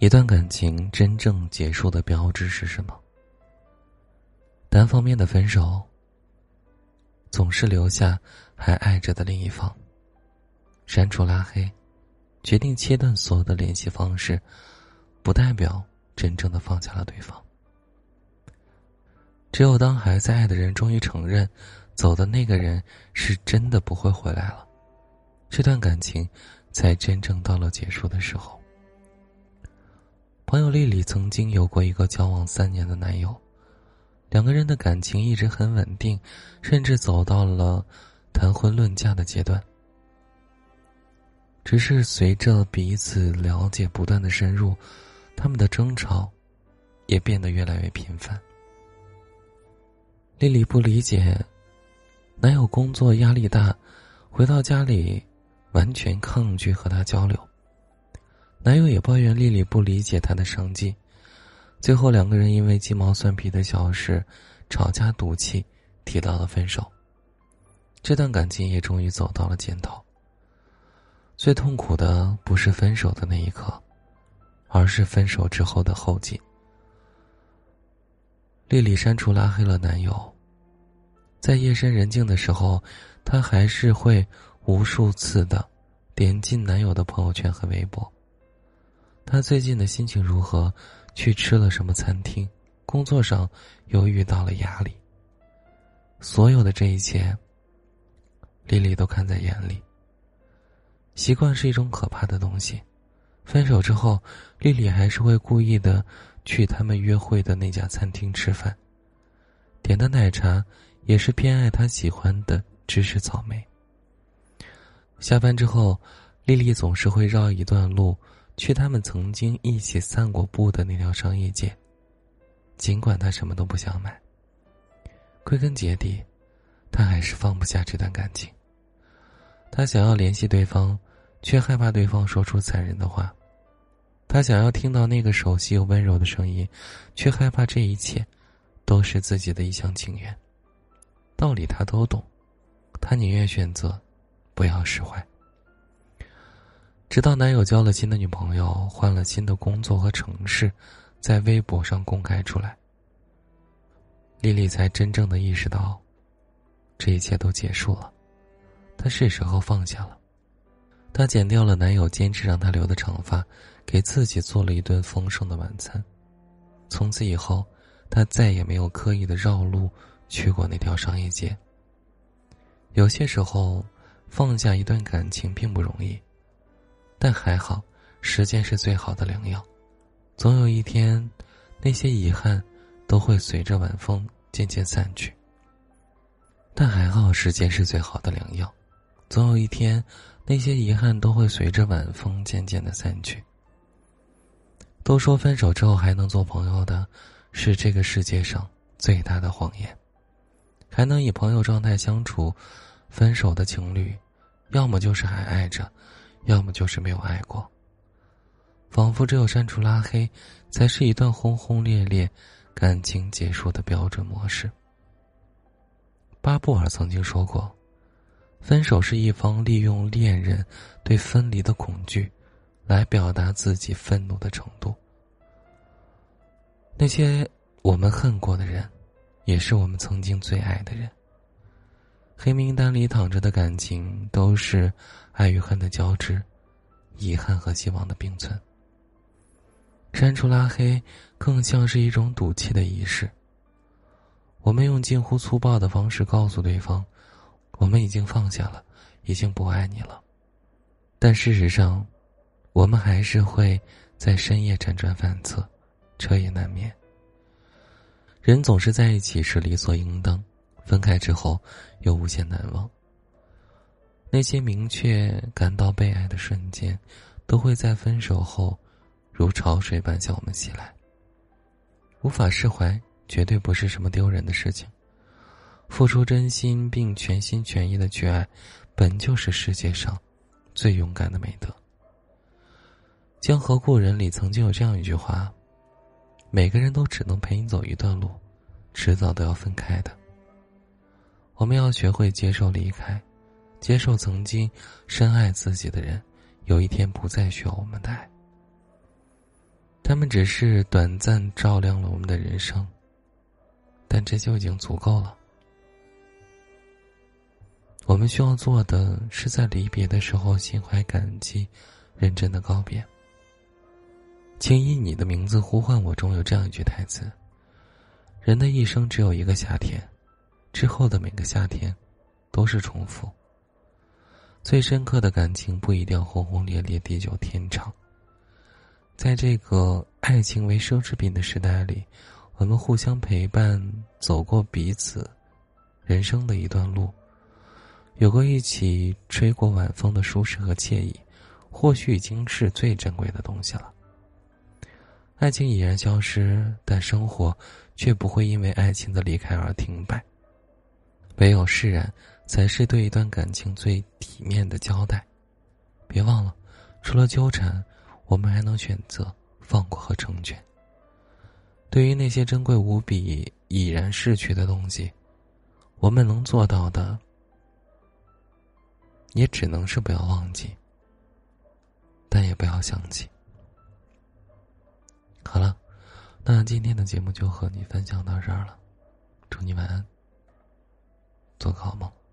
一段感情真正结束的标志是什么？单方面的分手，总是留下还爱着的另一方。删除拉黑，决定切断所有的联系方式，不代表真正的放下了对方。只有当还在爱的人终于承认，走的那个人是真的不会回来了，这段感情才真正到了结束的时候。朋友丽丽曾经有过一个交往三年的男友，两个人的感情一直很稳定，甚至走到了谈婚论嫁的阶段。只是随着彼此了解不断的深入，他们的争吵也变得越来越频繁。丽丽不理解，男友工作压力大，回到家里完全抗拒和他交流。男友也抱怨丽丽不理解他的生计，最后两个人因为鸡毛蒜皮的小事吵架赌气，提到了分手。这段感情也终于走到了尽头。最痛苦的不是分手的那一刻，而是分手之后的后劲。丽丽删除拉黑了男友，在夜深人静的时候，她还是会无数次的点进男友的朋友圈和微博。他最近的心情如何？去吃了什么餐厅？工作上又遇到了压力。所有的这一切，丽丽都看在眼里。习惯是一种可怕的东西。分手之后，丽丽还是会故意的去他们约会的那家餐厅吃饭，点的奶茶也是偏爱他喜欢的芝士草莓。下班之后，丽丽总是会绕一段路。去他们曾经一起散过步的那条商业街，尽管他什么都不想买。归根结底，他还是放不下这段感情。他想要联系对方，却害怕对方说出残忍的话；他想要听到那个熟悉又温柔的声音，却害怕这一切都是自己的一厢情愿。道理他都懂，他宁愿选择不要释怀。直到男友交了新的女朋友，换了新的工作和城市，在微博上公开出来，丽丽才真正的意识到，这一切都结束了，她是时候放下了。她剪掉了男友坚持让她留的长发，给自己做了一顿丰盛的晚餐。从此以后，她再也没有刻意的绕路去过那条商业街。有些时候，放下一段感情并不容易。但还好，时间是最好的良药，总有一天，那些遗憾都会随着晚风渐渐散去。但还好，时间是最好的良药，总有一天，那些遗憾都会随着晚风渐渐的散去。都说分手之后还能做朋友的，是这个世界上最大的谎言。还能以朋友状态相处，分手的情侣，要么就是还爱着。要么就是没有爱过。仿佛只有删除拉黑，才是一段轰轰烈烈感情结束的标准模式。巴布尔曾经说过：“分手是一方利用恋人对分离的恐惧，来表达自己愤怒的程度。那些我们恨过的人，也是我们曾经最爱的人。黑名单里躺着的感情，都是……”爱与恨的交织，遗憾和希望的并存。删除拉黑，更像是一种赌气的仪式。我们用近乎粗暴的方式告诉对方，我们已经放下了，已经不爱你了。但事实上，我们还是会在深夜辗转反侧，彻夜难眠。人总是在一起是理所应当，分开之后又无限难忘。那些明确感到被爱的瞬间，都会在分手后，如潮水般向我们袭来。无法释怀，绝对不是什么丢人的事情。付出真心并全心全意的去爱，本就是世界上最勇敢的美德。《江河故人》里曾经有这样一句话：“每个人都只能陪你走一段路，迟早都要分开的。”我们要学会接受离开。接受曾经深爱自己的人，有一天不再需要我们的爱。他们只是短暂照亮了我们的人生，但这就已经足够了。我们需要做的是在离别的时候心怀感激，认真的告别。请以你的名字呼唤我中有这样一句台词：人的一生只有一个夏天，之后的每个夏天，都是重复。最深刻的感情不一定轰轰烈烈、地久天长。在这个爱情为奢侈品的时代里，我们互相陪伴，走过彼此人生的一段路，有过一起吹过晚风的舒适和惬意，或许已经是最珍贵的东西了。爱情已然消失，但生活却不会因为爱情的离开而停摆。唯有释然，才是对一段感情最体面的交代。别忘了，除了纠缠。我们还能选择放过和成全。对于那些珍贵无比、已然逝去的东西，我们能做到的，也只能是不要忘记，但也不要想起。好了，那今天的节目就和你分享到这儿了。祝你晚安，做个好梦。